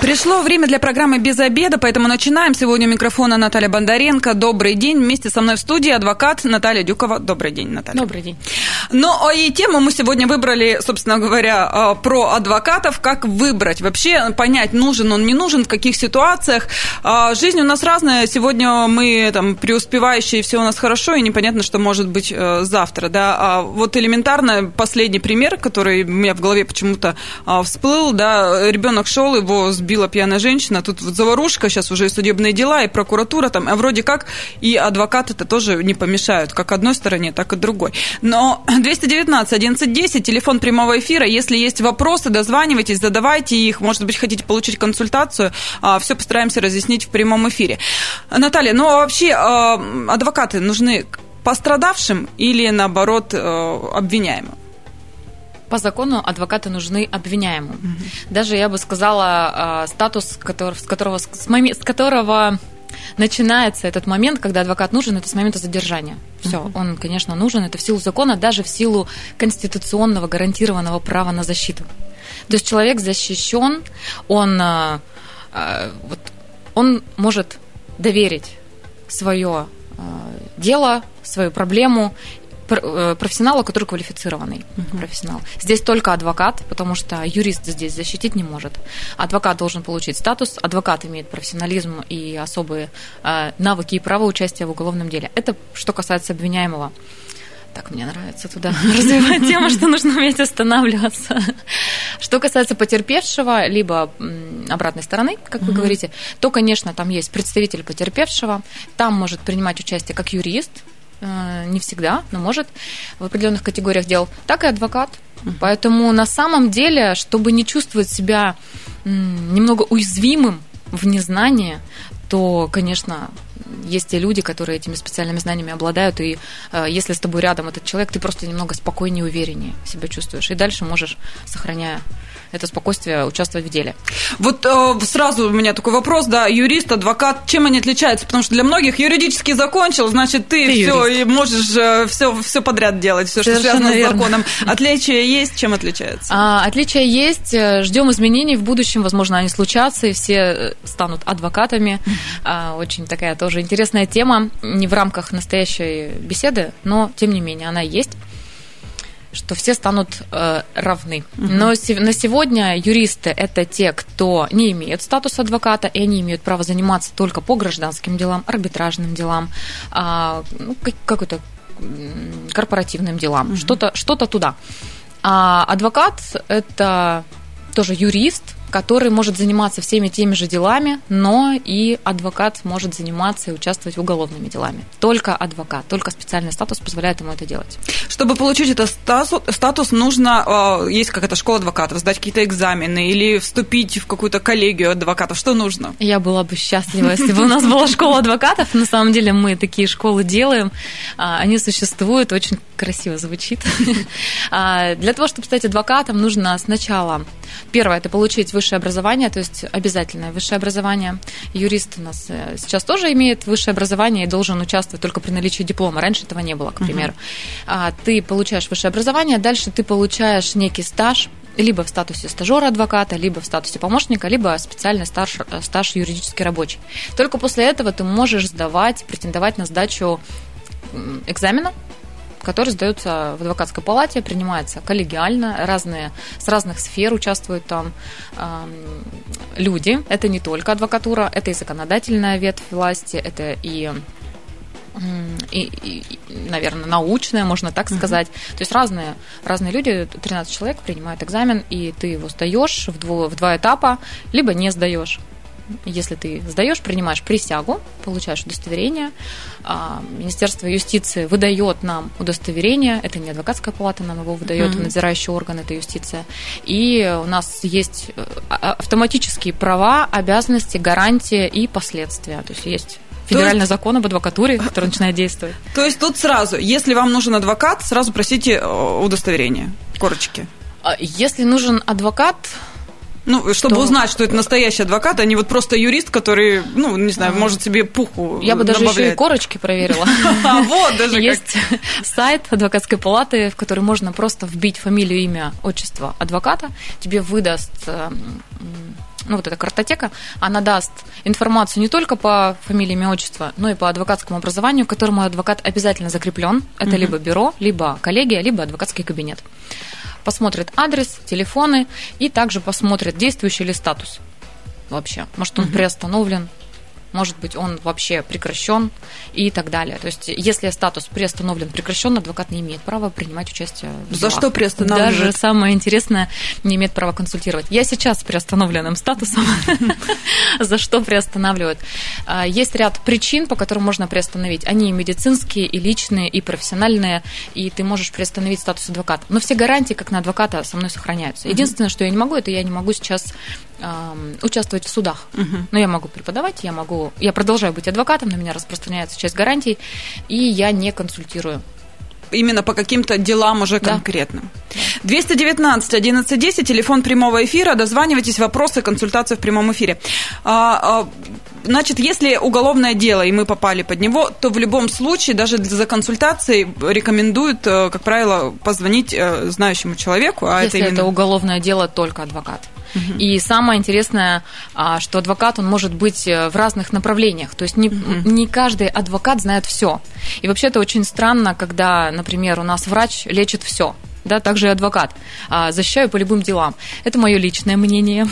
Пришло время для программы «Без обеда», поэтому начинаем. Сегодня у микрофона Наталья Бондаренко. Добрый день. Вместе со мной в студии адвокат Наталья Дюкова. Добрый день, Наталья. Добрый день. Ну, а и тему мы сегодня выбрали, собственно говоря, а, про адвокатов. Как выбрать? Вообще понять, нужен он, не нужен, в каких ситуациях. А, жизнь у нас разная. Сегодня мы там преуспевающие, все у нас хорошо, и непонятно, что может быть э, завтра. Да? А вот элементарно последний пример, который у меня в голове почему-то всплыл, да, ребенок шел, его сбил убила пьяная женщина, тут вот заварушка, сейчас уже и судебные дела, и прокуратура там, а вроде как и адвокаты это тоже не помешают, как одной стороне, так и другой. Но 219 1110, телефон прямого эфира, если есть вопросы, дозванивайтесь, задавайте их, может быть, хотите получить консультацию, а, все постараемся разъяснить в прямом эфире. Наталья, ну а вообще а, адвокаты нужны пострадавшим или, наоборот, э, обвиняемым? По закону адвокаты нужны обвиняемым. Угу. Даже я бы сказала а, статус, который, с которого, с, моми, с которого начинается этот момент, когда адвокат нужен, это с момента задержания. Все, uh он, конечно, нужен, это в силу закона, даже в силу конституционного гарантированного права на защиту. То есть человек защищен, он, а, а, вот, он может доверить свое дело, свою проблему профессионала, который квалифицированный uh-huh. профессионал. Здесь только адвокат, потому что юрист здесь защитить не может. Адвокат должен получить статус, адвокат имеет профессионализм и особые э, навыки и право участия в уголовном деле. Это что касается обвиняемого. Так, мне нравится туда развивать тему, что нужно уметь останавливаться. Что касается потерпевшего, либо обратной стороны, как вы говорите, то, конечно, там есть представитель потерпевшего, там может принимать участие как юрист, Э, не всегда, но может в определенных категориях дел, так и адвокат. Поэтому на самом деле, чтобы не чувствовать себя немного уязвимым в незнании, то, конечно, есть те люди, которые этими специальными знаниями обладают, и э, если с тобой рядом этот человек, ты просто немного спокойнее и увереннее себя чувствуешь, и дальше можешь, сохраняя это спокойствие участвовать в деле. Вот э, сразу у меня такой вопрос, да, юрист, адвокат, чем они отличаются? Потому что для многих юридически закончил, значит, ты, ты все и можешь э, все, все подряд делать, все, что связано верно. с законом. Отличия есть, чем отличаются? А, отличия есть, э, ждем изменений в будущем, возможно, они случатся, и все э, станут адвокатами. А, очень такая тоже интересная тема, не в рамках настоящей беседы, но тем не менее она есть что все станут э, равны. Угу. Но на сегодня юристы это те, кто не имеют статус адвоката, и они имеют право заниматься только по гражданским делам, арбитражным делам, э, ну, какой-то корпоративным делам, угу. что-то что туда. А адвокат это тоже юрист, который может заниматься всеми теми же делами, но и адвокат может заниматься и участвовать в уголовными делами. Только адвокат, только специальный статус позволяет ему это делать. Чтобы получить этот статус, статус нужно, э, есть какая-то школа адвокатов, сдать какие-то экзамены или вступить в какую-то коллегию адвокатов. Что нужно? Я была бы счастлива, если бы у нас была школа адвокатов. На самом деле мы такие школы делаем. А, они существуют, очень красиво звучит. А, для того, чтобы стать адвокатом, нужно сначала, первое, это получить высшее образование, то есть обязательное высшее образование. Юрист у нас э, сейчас тоже имеет высшее образование и должен участвовать только при наличии диплома. Раньше этого не было, к примеру. Uh-huh. Ты получаешь высшее образование, дальше ты получаешь некий стаж, либо в статусе стажера адвоката, либо в статусе помощника, либо специальный стаж, э, стаж юридически рабочий. Только после этого ты можешь сдавать, претендовать на сдачу экзамена который сдается в адвокатской палате, принимается коллегиально, разные, с разных сфер участвуют там э, люди. Это не только адвокатура, это и законодательная ветвь власти, это и и, и, наверное, научная, можно так сказать. Uh-huh. То есть разные, разные люди, 13 человек принимают экзамен, и ты его сдаешь в, дво, в два этапа, либо не сдаешь если ты сдаешь, принимаешь присягу, получаешь удостоверение, а, Министерство юстиции выдает нам удостоверение, это не адвокатская палата нам его выдает, mm-hmm. надзирающий орган это юстиция, и у нас есть э, а, автоматические права, обязанности, гарантии и последствия, то есть есть федеральный есть... закон об адвокатуре, который начинает действовать. То есть тут сразу, если вам нужен адвокат, сразу просите э, удостоверение, корочки. А, если нужен адвокат, Ну, чтобы что... узнать, что это настоящий адвокат, а не вот просто юрист, который, ну, не знаю, может себе пуху Я бы даже еще и корочки проверила. Вот даже Есть сайт адвокатской палаты, в который можно просто вбить фамилию, имя, отчество адвоката. Тебе выдаст ну, вот эта картотека, она даст информацию не только по фамилии, имя, отчество, но и по адвокатскому образованию, к которому адвокат обязательно закреплен. Это угу. либо бюро, либо коллегия, либо адвокатский кабинет. Посмотрит адрес, телефоны и также посмотрит, действующий ли статус вообще. Может, он угу. приостановлен, может быть, он вообще прекращен и так далее. То есть, если статус приостановлен, прекращен, адвокат не имеет права принимать участие в За что приостанавливают? Даже самое интересное, не имеет права консультировать. Я сейчас с приостановленным статусом. За что приостанавливают? А, есть ряд причин, по которым можно приостановить. Они и медицинские, и личные, и профессиональные, и ты можешь приостановить статус адвоката. Но все гарантии, как на адвоката, со мной сохраняются. Единственное, что я не могу, это я не могу сейчас участвовать в судах. Но я могу преподавать, я могу, я продолжаю быть адвокатом, на меня распространяется часть гарантий, и я не консультирую именно по каким-то делам уже конкретным. Да. 219 1110, телефон прямого эфира, дозванивайтесь, вопросы, консультации в прямом эфире. А, а, значит, если уголовное дело, и мы попали под него, то в любом случае, даже за консультацией рекомендуют, э, как правило, позвонить э, знающему человеку. А если это, именно... это уголовное дело, только адвокат. Угу. И самое интересное, а, что адвокат, он может быть э, в разных направлениях. То есть не, угу. не каждый адвокат знает все. И вообще это очень странно, когда, например, у нас врач лечит все да, также и адвокат. А, защищаю по любым делам. Это мое личное мнение.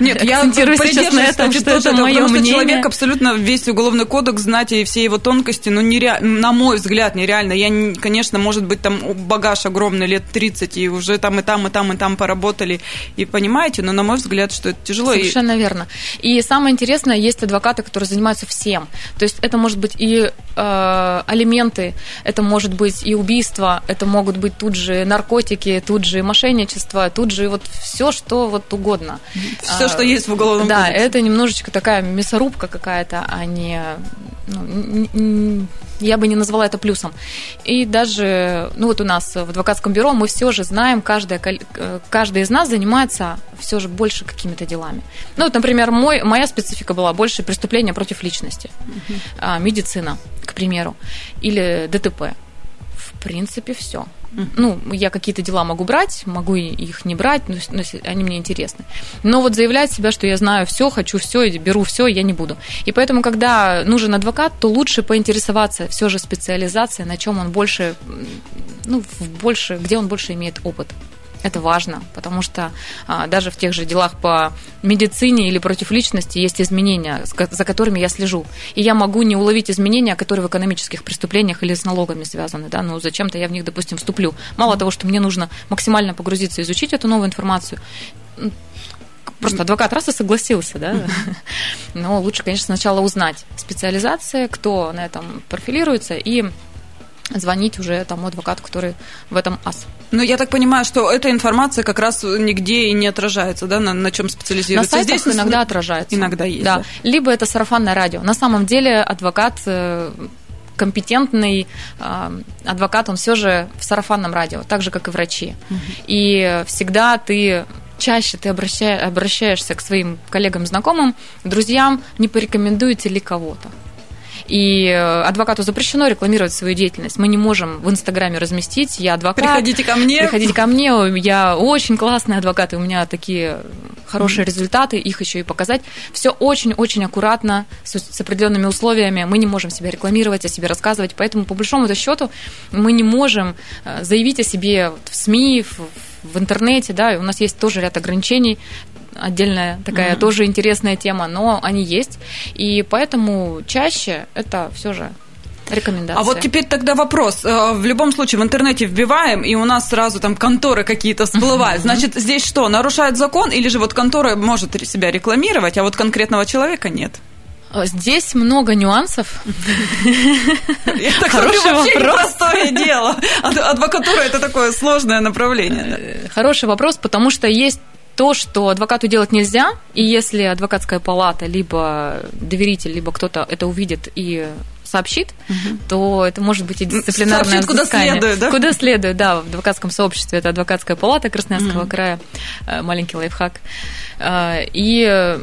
Нет, я сейчас на этом, что это мое мнение. человек абсолютно весь уголовный кодекс знать и все его тонкости, ну, нереально, на мой взгляд, нереально. Я, конечно, может быть, там багаж огромный, лет 30, и уже там и там, и там, и там поработали, и понимаете, но на мой взгляд, что это тяжело. Совершенно верно. И самое интересное, есть адвокаты, которые занимаются всем. То есть это может быть и э, алименты, это может быть и убийство, это могут быть тут же наркотики, тут же мошенничество, тут же вот все, что вот угодно. Все, а, что есть в уголовном Да, кодексе. это немножечко такая мясорубка какая-то, а не... Ну, я бы не назвала это плюсом. И даже, ну вот у нас в адвокатском бюро мы все же знаем, каждая, каждый из нас занимается все же больше какими-то делами. Ну вот, например, мой, моя специфика была больше преступления против личности, uh-huh. медицина, к примеру, или ДТП. В принципе, все. Ну, я какие-то дела могу брать, могу их не брать, но, но они мне интересны. Но вот заявлять себя, что я знаю все, хочу все, беру все, я не буду. И поэтому, когда нужен адвокат, то лучше поинтересоваться все же специализацией, на чем он больше, ну, больше, где он больше имеет опыт. Это важно, потому что а, даже в тех же делах по медицине или против личности есть изменения, за которыми я слежу. И я могу не уловить изменения, которые в экономических преступлениях или с налогами связаны. Да? Ну, зачем-то я в них, допустим, вступлю. Мало того, что мне нужно максимально погрузиться, изучить эту новую информацию, просто адвокат раз и согласился, да. Но лучше, конечно, сначала узнать специализация, кто на этом профилируется, и звонить уже тому адвокату, который в этом ас. Ну, я так понимаю, что эта информация как раз нигде и не отражается, да, на, на чем специализируется. На сайтах Здесь иногда отражается. Иногда есть. Да. да. Либо это сарафанное радио. На самом деле адвокат э, компетентный э, адвокат, он все же в сарафанном радио, так же, как и врачи. Угу. И всегда ты чаще ты обращаешься к своим коллегам, знакомым, друзьям, не порекомендуете ли кого-то. И э, адвокату запрещено рекламировать свою деятельность. Мы не можем в Инстаграме разместить «я адвокат». Приходите ко мне. Приходите ко мне, я очень классный адвокат, и у меня такие хорошие результаты, их еще и показать. Все очень-очень аккуратно, с, с определенными условиями. Мы не можем себя рекламировать, о себе рассказывать. Поэтому, по большому счету, мы не можем э, заявить о себе в СМИ, в, в интернете, да, и у нас есть тоже ряд ограничений, отдельная такая mm-hmm. тоже интересная тема, но они есть. И поэтому чаще это все же рекомендации. А вот теперь тогда вопрос. Э, в любом случае в интернете вбиваем, и у нас сразу там конторы какие-то всплывают. Значит, здесь что, нарушает закон, или же вот контора может себя рекламировать, а вот конкретного человека нет? Здесь много нюансов. Это хороший вообще непростое дело. Адвокатура – это такое сложное направление. Э, хороший вопрос, потому что есть то, что адвокату делать нельзя, и если адвокатская палата, либо доверитель, либо кто-то это увидит и сообщит, угу. то это может быть и дисциплинарное Сообщит, куда следует, да? Куда следует, да, в адвокатском сообществе. Это адвокатская палата Красноярского угу. края, э, маленький лайфхак. Э, и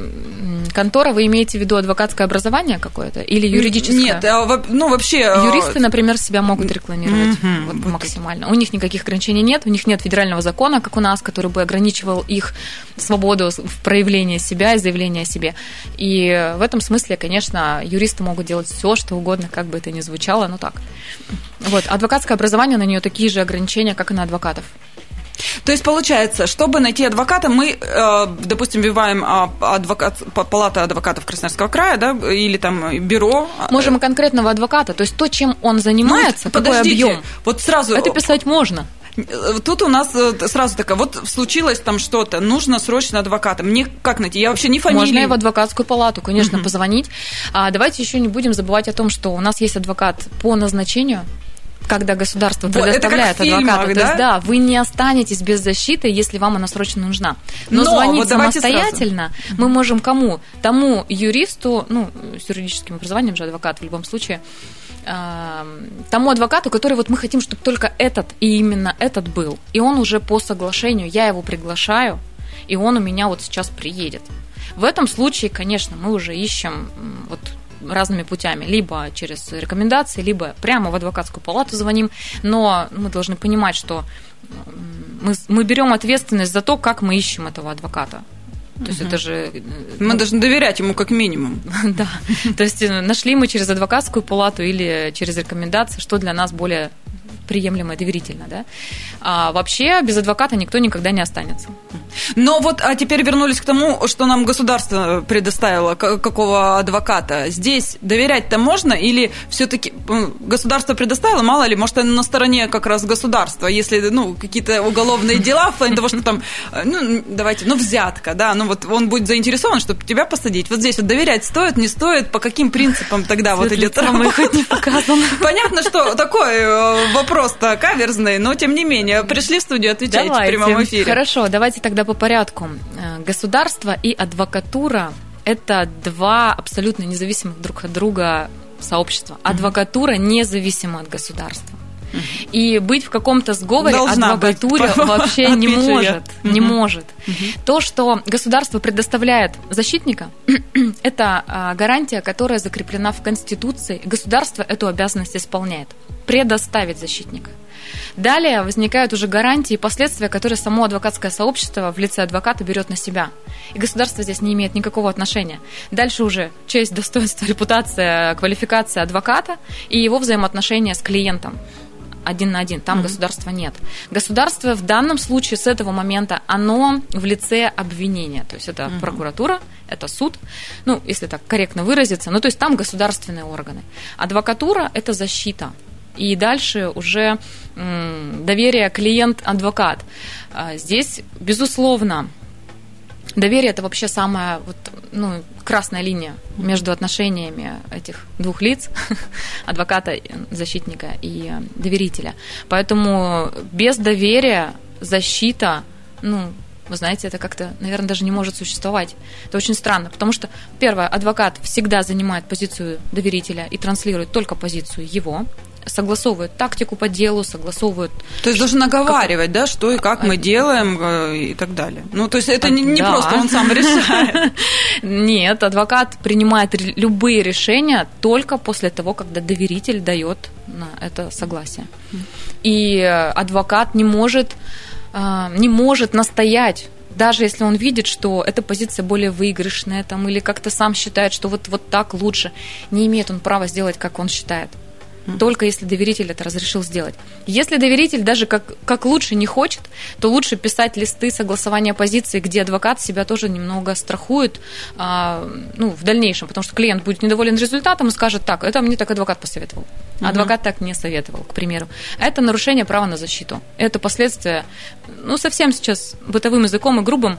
контора, вы имеете в виду адвокатское образование какое-то или юридическое? Нет, а, ну вообще... Юристы, например, себя могут рекламировать угу, вот, вот максимально. У них никаких ограничений нет, у них нет федерального закона, как у нас, который бы ограничивал их свободу в проявлении себя и заявления о себе. И в этом смысле, конечно, юристы могут делать все, что угодно, как бы это ни звучало, но так. Вот. Адвокатское образование, на нее такие же ограничения, как и на адвокатов. То есть получается, чтобы найти адвоката, мы, э, допустим, вбиваем а, адвокат, палата адвокатов Красноярского края, да, или там бюро. Можем и конкретного адвоката, то есть то, чем он занимается, ну, какой объем. Вот сразу. Это писать можно. Тут у нас э, сразу такая, вот случилось там что-то, нужно срочно адвоката. Мне как найти? Я вообще не фамилия. Можно и в адвокатскую палату, конечно, угу. позвонить. А давайте еще не будем забывать о том, что у нас есть адвокат по назначению, когда государство предоставляет адвоката. Фильмах, да? То есть, да, вы не останетесь без защиты, если вам она срочно нужна. Но, Но звонить вот самостоятельно сразу. мы можем кому? Тому юристу, ну, с юридическим образованием же адвокат в любом случае, тому адвокату, который вот мы хотим, чтобы только этот и именно этот был. И он уже по соглашению, я его приглашаю, и он у меня вот сейчас приедет. В этом случае, конечно, мы уже ищем вот разными путями, либо через рекомендации, либо прямо в адвокатскую палату звоним, но мы должны понимать, что мы, мы берем ответственность за то, как мы ищем этого адвоката. То есть это же... Э, мы ну, должны доверять ему как минимум. Да. То есть э, нашли мы через адвокатскую палату или через рекомендации, что для нас более приемлемо и доверительно, да. А вообще без адвоката никто никогда не останется. Но вот а теперь вернулись к тому, что нам государство предоставило, какого адвоката. Здесь доверять-то можно или все-таки государство предоставило, мало ли, может, оно на стороне как раз государства, если, ну, какие-то уголовные дела в плане того, что там, ну, давайте, ну, взятка, да, ну, вот он будет заинтересован, чтобы тебя посадить. Вот здесь вот доверять стоит, не стоит, по каким принципам тогда вот идет хоть не. Понятно, что такой э, вопрос-то каверзный, но тем не менее, пришли в студию, отвечайте давайте. в прямом эфире. Хорошо, давайте тогда по порядку. Э, государство и адвокатура – это два абсолютно независимых друг от друга сообщества. Адвокатура независима от государства. И быть в каком-то сговоре Должна адвокатуре быть. вообще не может. Не может. То, что государство предоставляет защитника, это а, гарантия, которая закреплена в Конституции. Государство эту обязанность исполняет. Предоставить защитника. Далее возникают уже гарантии и последствия, которые само адвокатское сообщество в лице адвоката берет на себя. И государство здесь не имеет никакого отношения. Дальше уже честь, достоинство, репутация, квалификация адвоката и его взаимоотношения с клиентом один на один, там mm-hmm. государства нет. Государство в данном случае с этого момента, оно в лице обвинения, то есть это mm-hmm. прокуратура, это суд, ну, если так корректно выразиться, ну, то есть там государственные органы. Адвокатура – это защита, и дальше уже доверие клиент-адвокат. А, здесь, безусловно, доверие это вообще самая вот, ну, красная линия между отношениями этих двух лиц, адвоката, защитника и доверителя. Поэтому без доверия защита, ну, вы знаете, это как-то, наверное, даже не может существовать. Это очень странно, потому что, первое, адвокат всегда занимает позицию доверителя и транслирует только позицию его, согласовывают тактику по делу, согласовывают... То есть должен наговаривать, как... да, что и как мы делаем э, и так далее. Ну, то есть это не, не да. просто он сам решает. Нет, адвокат принимает любые решения только после того, когда доверитель дает на это согласие. И адвокат не может, э, не может настоять даже если он видит, что эта позиция более выигрышная, там, или как-то сам считает, что вот, вот так лучше, не имеет он права сделать, как он считает только если доверитель это разрешил сделать. Если доверитель даже как, как лучше не хочет, то лучше писать листы согласования позиции, где адвокат себя тоже немного страхует а, ну, в дальнейшем, потому что клиент будет недоволен результатом и скажет, так, это мне так адвокат посоветовал. Угу. Адвокат так не советовал, к примеру. Это нарушение права на защиту. Это последствия, ну, совсем сейчас бытовым языком и грубым,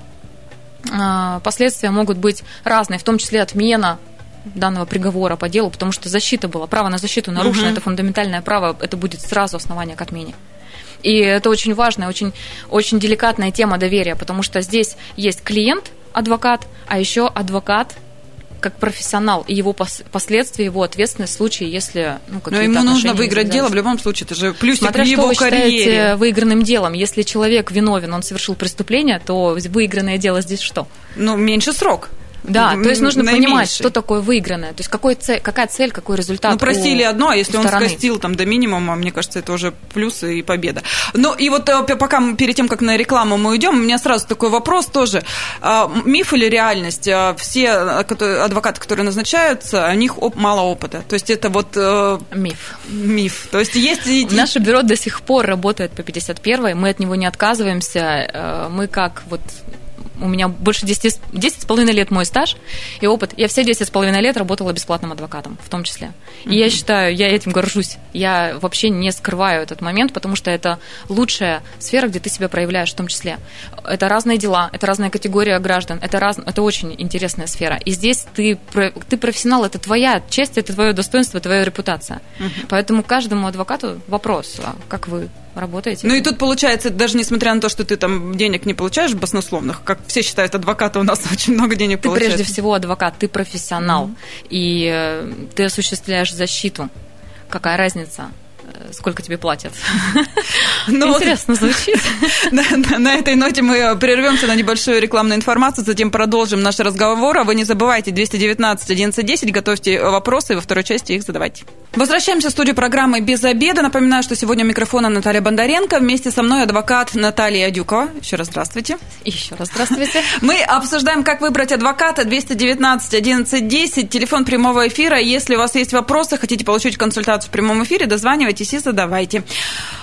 а, последствия могут быть разные, в том числе отмена данного приговора по делу, потому что защита была, право на защиту нарушено, угу. это фундаментальное право, это будет сразу основание к отмене. И это очень важная, очень, очень деликатная тема доверия, потому что здесь есть клиент, адвокат, а еще адвокат как профессионал и его пос- последствия, его ответственность в случае, если ну, Но ему нужно выиграть дело в любом случае, это же плюсик Смотря в его что вы карьере. считаете выигранным делом. Если человек виновен, он совершил преступление, то выигранное дело здесь что? Ну, меньше срок. Да, то есть нужно наименьший. понимать, что такое выигранное. То есть какой цель, какая цель, какой результат. Ну, простили одно, а если он скостил там до минимума, мне кажется, это уже плюс и победа. Ну, и вот э, пока мы, перед тем, как на рекламу мы уйдем, у меня сразу такой вопрос тоже. А, миф или реальность? А, все адвокаты, которые назначаются, у них мало опыта. То есть это вот... Э, миф. Миф. То есть есть... Наше бюро до сих пор работает по 51 мы от него не отказываемся. Э, мы как вот у меня больше 10, 10 с половиной лет мой стаж и опыт. Я все 10 с половиной лет работала бесплатным адвокатом, в том числе. И mm-hmm. я считаю, я этим горжусь. Я вообще не скрываю этот момент, потому что это лучшая сфера, где ты себя проявляешь в том числе. Это разные дела, это разная категория граждан, это, раз, это очень интересная сфера. И здесь ты, ты профессионал, это твоя честь, это твое достоинство, твоя репутация. Mm-hmm. Поэтому каждому адвокату вопрос, а как вы работаете. Ну и тут получается, даже несмотря на то, что ты там денег не получаешь баснословных, как все считают, адвокаты у нас очень много денег ты получают. Ты прежде всего адвокат, ты профессионал, mm-hmm. и э, ты осуществляешь защиту. Какая разница? сколько тебе платят. Ну, Интересно звучит. На, на, на этой ноте мы прервемся на небольшую рекламную информацию, затем продолжим наш разговор. А вы не забывайте 219 1110, готовьте вопросы, во второй части их задавайте. Возвращаемся в студию программы «Без обеда». Напоминаю, что сегодня у микрофона Наталья Бондаренко. Вместе со мной адвокат Наталья Дюкова. Еще раз здравствуйте. Еще раз здравствуйте. Мы обсуждаем, как выбрать адвоката 219 1110, телефон прямого эфира. Если у вас есть вопросы, хотите получить консультацию в прямом эфире, дозванивайтесь и задавайте.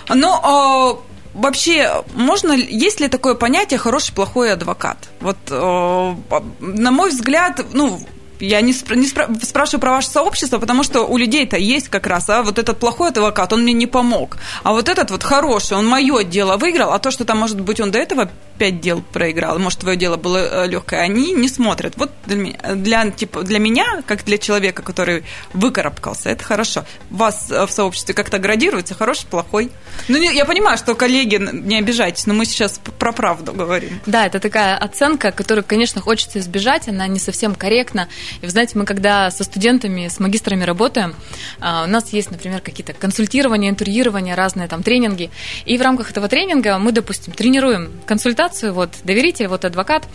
Но а, Вообще, можно, есть ли такое понятие хороший, плохой адвокат? Вот, на мой взгляд, ну, я не, спра- не спра- спрашиваю про ваше сообщество, потому что у людей-то есть как раз, а вот этот плохой адвокат, он мне не помог. А вот этот вот хороший, он мое дело выиграл, а то, что там, может быть, он до этого пять дел проиграл, может, твое дело было э, легкое, они не смотрят. Вот для типа, для меня, как для человека, который выкарабкался, это хорошо. Вас э, в сообществе как-то градируется, хороший, плохой. Ну, я понимаю, что, коллеги, не обижайтесь, но мы сейчас про правду говорим. Да, это такая оценка, которую, конечно, хочется избежать, она не совсем корректна. И вы знаете, мы когда со студентами, с магистрами работаем, а, у нас есть, например, какие-то консультирования, интервьюирования, разные там тренинги, и в рамках этого тренинга мы, допустим, тренируем консультацию ситуацию, вот доверитель, вот адвокат,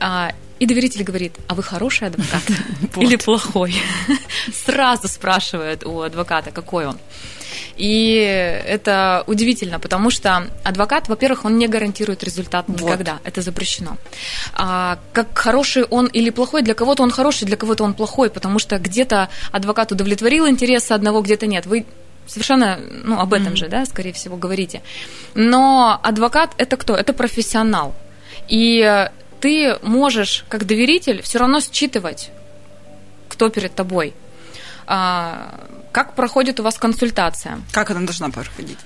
а, и доверитель говорит, а вы хороший адвокат или плохой? Сразу спрашивает у адвоката, какой он. И это удивительно, потому что адвокат, во-первых, он не гарантирует результат никогда. Вот. Это запрещено. А, как хороший он или плохой, для кого-то он хороший, для кого-то он плохой, потому что где-то адвокат удовлетворил интересы одного, где-то нет. Вы совершенно ну, об этом mm-hmm. же, да, скорее всего, говорите. Но адвокат это кто? Это профессионал. И ты можешь, как доверитель, все равно считывать, кто перед тобой. А, как проходит у вас консультация? Как она должна проходить?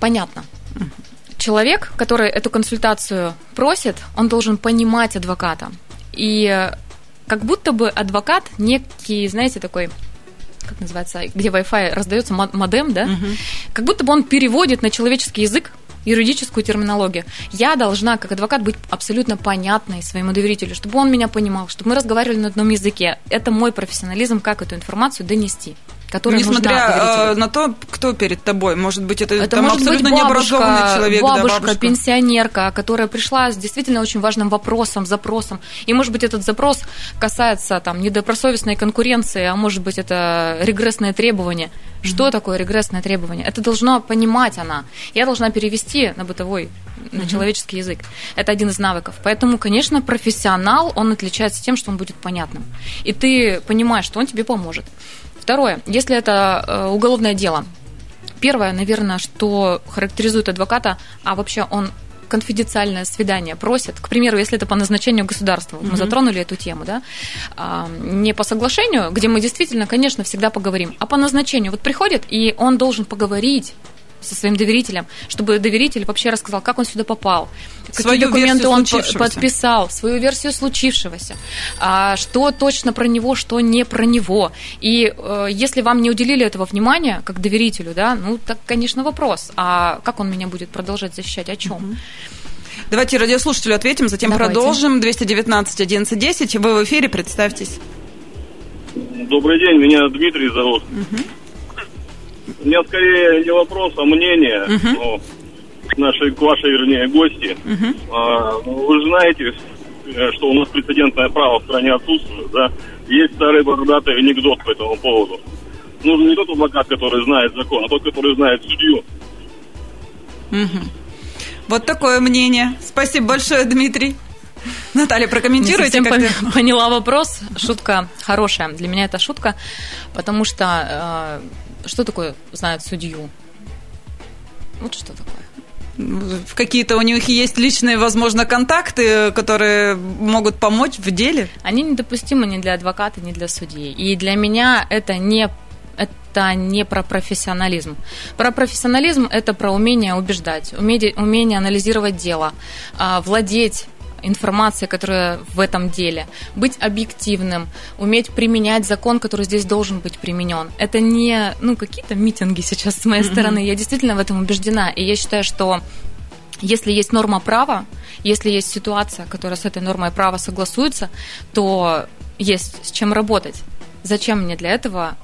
Понятно. Mm-hmm. Человек, который эту консультацию просит, он должен понимать адвоката. И как будто бы адвокат некий, знаете, такой как называется, где Wi-Fi раздается модем, да, угу. как будто бы он переводит на человеческий язык юридическую терминологию. Я должна, как адвокат, быть абсолютно понятной своему доверителю, чтобы он меня понимал, чтобы мы разговаривали на одном языке. Это мой профессионализм, как эту информацию донести которая Несмотря на то, кто перед тобой, может быть, это, это там может абсолютно быть бабушка, необразованный человек, бабушка, да, бабушка, пенсионерка, которая пришла с действительно очень важным вопросом, запросом, и, может быть, этот запрос касается там недобросовестной конкуренции, а может быть, это регрессное требование. Mm-hmm. Что такое регрессное требование? Это должна понимать она. Я должна перевести на бытовой на mm-hmm. человеческий язык. Это один из навыков. Поэтому, конечно, профессионал, он отличается тем, что он будет понятным. И ты понимаешь, что он тебе поможет. Второе, если это э, уголовное дело, первое, наверное, что характеризует адвоката, а вообще он конфиденциальное свидание просит, к примеру, если это по назначению государства, вот мы затронули эту тему, да, а, не по соглашению, где мы действительно, конечно, всегда поговорим, а по назначению. Вот приходит, и он должен поговорить со своим доверителем, чтобы доверитель вообще рассказал, как он сюда попал, какие документы он подписал, свою версию случившегося, а, что точно про него, что не про него. И э, если вам не уделили этого внимания, как доверителю, да, ну, так, конечно, вопрос. А как он меня будет продолжать защищать? О чем? Давайте радиослушателю ответим, затем Давайте. продолжим. 219 11 10. Вы в эфире, представьтесь. Добрый день, меня Дмитрий зовут. Угу. У меня скорее не вопрос, а мнение. Угу. Ну, нашей, к вашей, вернее, гости. Угу. А, вы же знаете, э, что у нас прецедентное право в стране отсутствует, да? Есть старый бородатый анекдот по этому поводу. Нужен не тот адвокат, который знает закон, а тот, который знает судью. Угу. Вот такое мнение. Спасибо большое, Дмитрий. Наталья, прокомментируйте. Я как поняла вопрос. Шутка хорошая. Для меня это шутка, потому что э, что такое знает судью? Вот что такое? Какие-то у них есть личные, возможно, контакты, которые могут помочь в деле? Они недопустимы ни для адвоката, ни для судьи. И для меня это не это не про профессионализм. Про профессионализм это про умение убеждать, умение, умение анализировать дело, а, владеть информация, которая в этом деле, быть объективным, уметь применять закон, который здесь должен быть применен. Это не ну, какие-то митинги сейчас с моей mm-hmm. стороны. Я действительно в этом убеждена. И я считаю, что если есть норма права, если есть ситуация, которая с этой нормой права согласуется, то есть с чем работать. Зачем мне для этого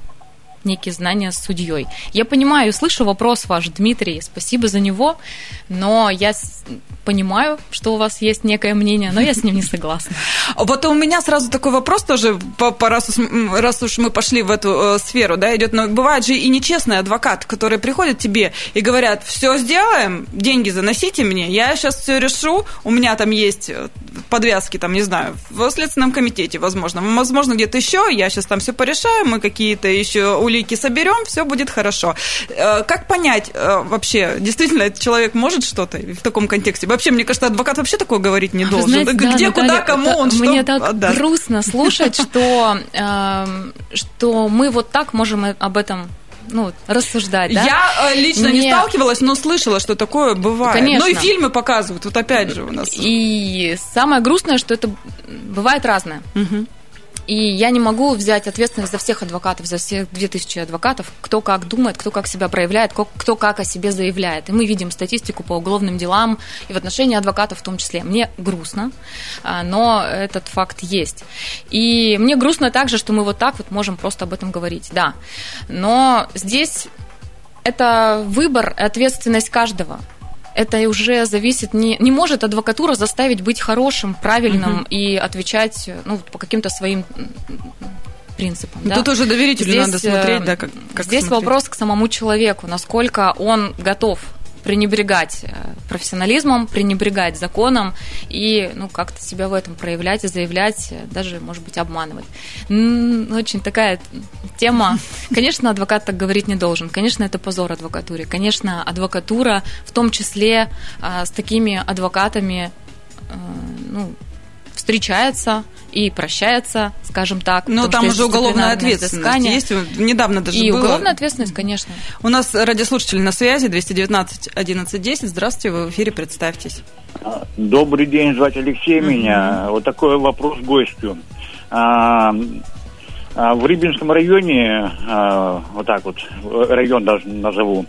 некие знания с судьей. Я понимаю, слышу вопрос ваш, Дмитрий, спасибо за него, но я понимаю, что у вас есть некое мнение, но я с ним не согласна. Вот у меня сразу такой вопрос тоже, раз, уж мы пошли в эту э, сферу, да, идет, но бывает же и нечестный адвокат, который приходит тебе и говорят, все сделаем, деньги заносите мне, я сейчас все решу, у меня там есть э, подвязки, там, не знаю, в Следственном комитете, возможно, возможно, где-то еще, я сейчас там все порешаю, мы какие-то еще улики соберем, все будет хорошо. Э, как понять вообще, действительно, этот человек может что-то в таком контексте? Вообще, мне кажется, адвокат вообще такое говорить не должен. Знаете, да, Где, Наталья, куда, кому он что Мне так отдаст. грустно слушать, что, э, что мы вот так можем об этом ну, рассуждать, да? Я э, лично Мне... не сталкивалась, но слышала, что такое бывает. Конечно. Ну и фильмы показывают, вот опять же у нас. И самое грустное, что это бывает разное. Угу. И я не могу взять ответственность за всех адвокатов, за всех 2000 адвокатов, кто как думает, кто как себя проявляет, кто как о себе заявляет. И мы видим статистику по уголовным делам и в отношении адвокатов в том числе. Мне грустно, а, но этот факт есть. И мне грустно также, что мы вот так вот можем просто об этом говорить, да. Но здесь это выбор и ответственность каждого это уже зависит, не, не может адвокатура заставить быть хорошим, правильным угу. и отвечать ну, по каким-то своим принципам. Да? Тут уже доверителю здесь, надо смотреть, да, как, как Здесь смотреть. вопрос к самому человеку, насколько он готов пренебрегать э, профессионализмом, пренебрегать законом и ну, как-то себя в этом проявлять и заявлять, э, даже, может быть, обманывать. Очень такая тема. Конечно, адвокат так говорить не должен. Конечно, это позор адвокатуре. Конечно, адвокатура, в том числе а, с такими адвокатами, э, ну, встречается и прощается, скажем так. Но там уже уголовная ответственность есть. Недавно даже И было. уголовная ответственность, конечно. У нас радиослушатели на связи, 219 11 10. Здравствуйте, вы в эфире, представьтесь. Добрый день, звать Алексей mm-hmm. меня. Вот такой вопрос гостю. А, а, в Рыбинском районе, а, вот так вот, район даже назову,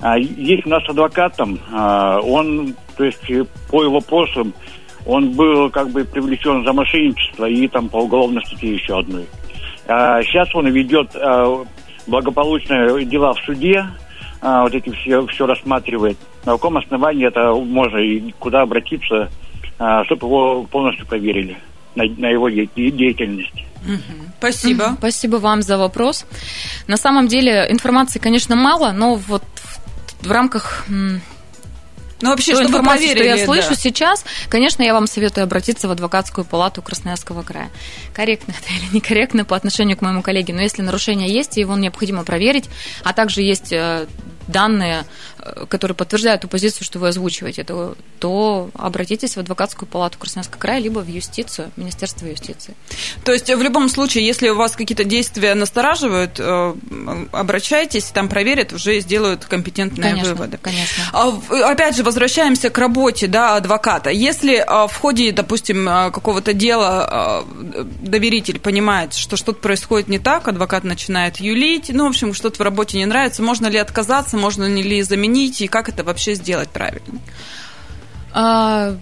а, есть у нас адвокат там, а, он, то есть по вопросам он был как бы привлечен за мошенничество и там по уголовной статье еще одной. А сейчас он ведет а, благополучные дела в суде, а, вот эти все, все рассматривает. На каком основании это можно и куда обратиться, а, чтобы его полностью проверили на, на его деятельность. Спасибо. Спасибо вам за вопрос. На самом деле информации, конечно, мало, но вот в рамках ну, вообще, что информацию, что я слышу да. сейчас, конечно, я вам советую обратиться в адвокатскую палату Красноярского края. Корректно это или некорректно по отношению к моему коллеге, но если нарушение есть, его необходимо проверить, а также есть э, данные, которые подтверждают ту позицию, что вы озвучиваете, то, то обратитесь в адвокатскую палату Красноярского края, либо в юстицию, Министерство юстиции. То есть в любом случае, если у вас какие-то действия настораживают, э, обращайтесь, там проверят, уже сделают компетентные конечно, выводы. Конечно. А опять же, возвращаемся к работе да, адвоката. Если в ходе, допустим, какого-то дела доверитель понимает, что что-то происходит не так, адвокат начинает юлить, ну, в общем, что-то в работе не нравится, можно ли отказаться, можно ли заменить, и как это вообще сделать правильно? А,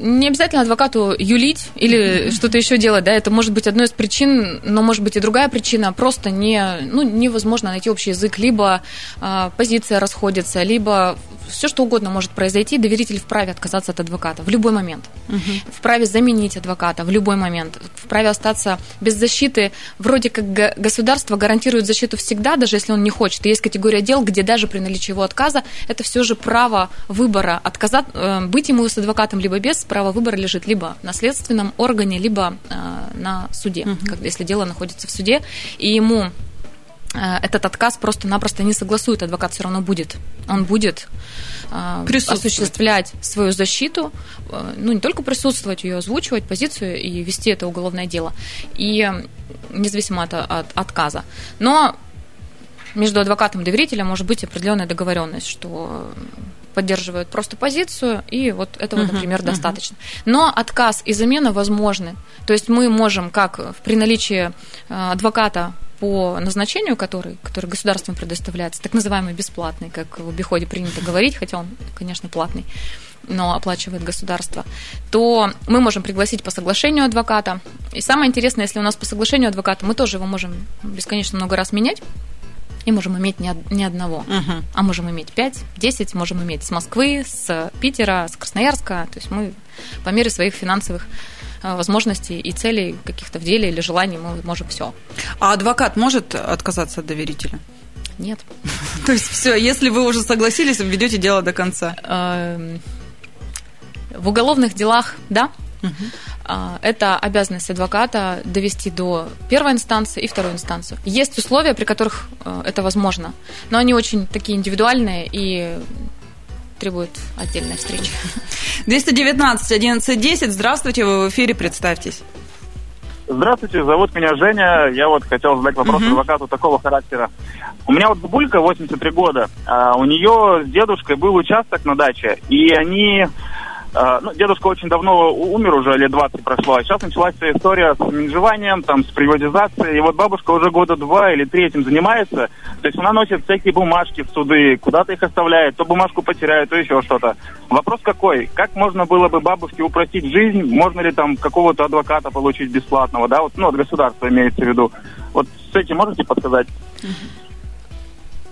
не обязательно адвокату юлить или что-то еще делать, да, это может быть одной из причин, но может быть и другая причина, просто не, ну, невозможно найти общий язык, либо э, позиция расходится, либо все что угодно может произойти, доверитель вправе отказаться от адвоката в любой момент, угу. вправе заменить адвоката в любой момент, вправе остаться без защиты. Вроде как государство гарантирует защиту всегда, даже если он не хочет. И есть категория дел, где даже при наличии его отказа это все же право выбора отказать, э, быть ему с адвокатом либо без, право выбора лежит либо на следственном органе, либо э, на суде, угу. если дело находится в суде, и ему этот отказ просто-напросто не согласует, адвокат все равно будет. Он будет э, осуществлять свою защиту, э, ну, не только присутствовать, ее озвучивать, позицию и вести это уголовное дело, и независимо от, от отказа. Но между адвокатом и доверителем может быть определенная договоренность, что поддерживают просто позицию, и вот этого, uh-huh, например, достаточно. Но отказ и замена возможны. То есть мы можем, как при наличии адвоката по назначению, который, который государством предоставляется, так называемый бесплатный, как в обиходе принято говорить, хотя он, конечно, платный, но оплачивает государство, то мы можем пригласить по соглашению адвоката. И самое интересное, если у нас по соглашению адвоката, мы тоже его можем бесконечно много раз менять, и можем иметь не, одного, uh-huh. а можем иметь 5, 10, можем иметь с Москвы, с Питера, с Красноярска. То есть мы по мере своих финансовых Э, возможностей и целей каких-то в деле или желаний мы можем все. А адвокат может отказаться от доверителя? Нет. То есть все, если вы уже согласились, вы ведете дело до конца? Эм, в уголовных делах, да. А, это обязанность адвоката довести до первой инстанции и второй инстанции. Есть условия, при которых э, это возможно, но они очень такие индивидуальные и требует отдельной встречи. 219 11 10. Здравствуйте, вы в эфире, представьтесь. Здравствуйте, зовут меня Женя. Я вот хотел задать вопрос uh-huh. адвокату такого характера. У меня вот бабулька 83 года. А у нее с дедушкой был участок на даче, и они ну, дедушка очень давно умер, уже лет 20 прошло, а сейчас началась вся история с менжеванием, там, с приватизацией, и вот бабушка уже года два или три этим занимается, то есть она носит всякие бумажки в суды, куда-то их оставляет, то бумажку потеряет, то еще что-то. Вопрос какой? Как можно было бы бабушке упростить жизнь? Можно ли там какого-то адвоката получить бесплатного, да, вот, ну, от государства имеется в виду. Вот с этим можете подсказать?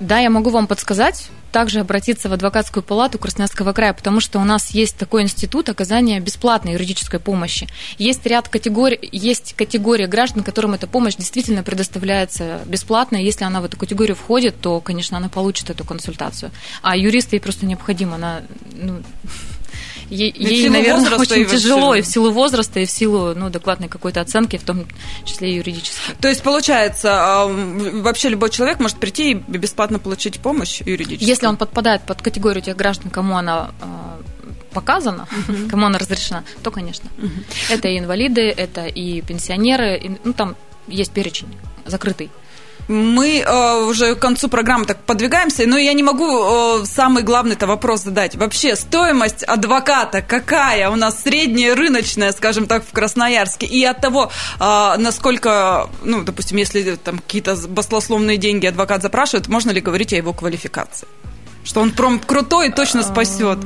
Да, я могу вам подсказать также обратиться в адвокатскую палату Красноярского края, потому что у нас есть такой институт оказания бесплатной юридической помощи. Есть ряд категорий, есть категория граждан, которым эта помощь действительно предоставляется бесплатно. Если она в эту категорию входит, то, конечно, она получит эту консультацию. А юристу ей просто необходимо, она ну, ей, ей наверное, очень тяжело и в силу возраста, и в силу ну, докладной какой-то оценки, в том числе и юридической. То есть, получается, а, вообще любой человек может прийти и бесплатно получить помощь юридическую? Если он подпадает под категорию тех граждан, кому она а, показана, uh-huh. кому она разрешена, то, конечно. Uh-huh. Это и инвалиды, это и пенсионеры, и, ну, там есть перечень закрытый мы э, уже к концу программы так подвигаемся, но я не могу э, самый главный-то вопрос задать. Вообще, стоимость адвоката какая у нас средняя рыночная, скажем так, в Красноярске? И от того, э, насколько, ну, допустим, если там какие-то баслословные деньги адвокат запрашивает, можно ли говорить о его квалификации? Что он прям крутой и точно спасет.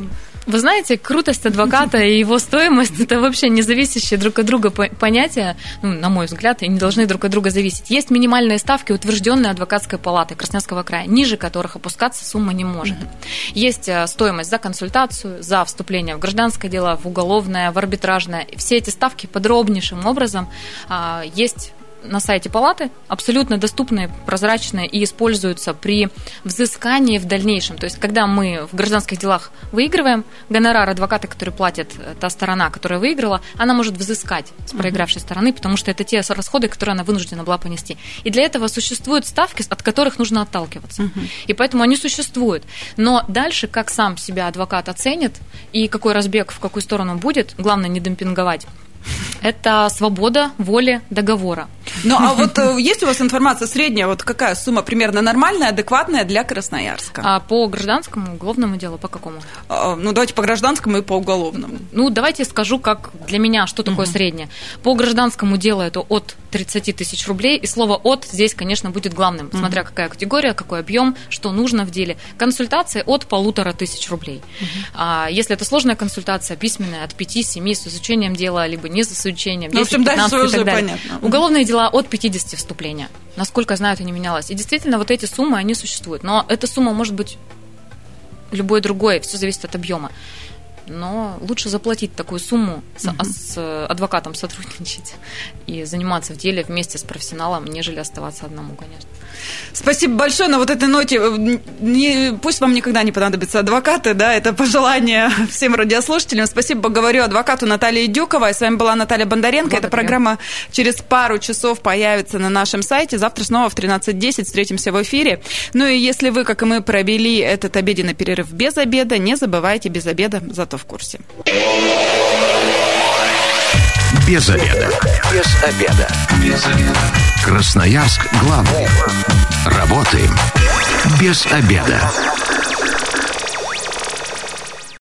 Вы знаете, крутость адвоката и его стоимость это вообще не зависящие друг от друга понятия, ну, на мой взгляд, и не должны друг от друга зависеть. Есть минимальные ставки, утвержденные адвокатской палатой Красноярского края, ниже которых опускаться сумма не может. Есть э, стоимость за консультацию, за вступление в гражданское дело, в уголовное, в арбитражное. Все эти ставки подробнейшим образом а, есть на сайте палаты, абсолютно доступные, прозрачные и используются при взыскании в дальнейшем. То есть, когда мы в гражданских делах выигрываем, гонорар адвоката, который платит э, та сторона, которая выиграла, она может взыскать с проигравшей uh-huh. стороны, потому что это те расходы, которые она вынуждена была понести. И для этого существуют ставки, от которых нужно отталкиваться. Uh-huh. И поэтому они существуют. Но дальше, как сам себя адвокат оценит и какой разбег в какую сторону будет, главное не демпинговать, это свобода воли договора. Ну, а вот э, есть у вас информация средняя, вот какая сумма примерно нормальная, адекватная для Красноярска? А по гражданскому, уголовному делу, по какому? А, ну, давайте по гражданскому и по уголовному. Ну, давайте скажу, как для меня, что такое угу. среднее. По гражданскому делу это от 30 тысяч рублей, и слово «от» здесь, конечно, будет главным, угу. смотря какая категория, какой объем, что нужно в деле. Консультация от полутора тысяч рублей. Угу. А если это сложная консультация, письменная, от 5-7 с изучением дела, либо не с изучением, 10, ну, в общем, 15 и так далее. Понятно. Уголовные дела от 50 вступления. Насколько знаю, это не менялось. И действительно, вот эти суммы, они существуют. Но эта сумма может быть любой другой, все зависит от объема. Но лучше заплатить такую сумму, угу. с, с адвокатом сотрудничать и заниматься в деле вместе с профессионалом, нежели оставаться одному, конечно. Спасибо большое на вот этой ноте. Не, пусть вам никогда не понадобятся адвокаты, да, это пожелание всем радиослушателям. Спасибо, говорю адвокату Наталье Дюковой. С вами была Наталья Бондаренко. Благодарю. Эта программа через пару часов появится на нашем сайте. Завтра снова в 13.10 встретимся в эфире. Ну и если вы, как и мы, провели этот обеденный перерыв без обеда, не забывайте без обеда, зато в курсе. Без обеда. Без обеда. Без обеда. Красноярск главный. Работаем без обеда.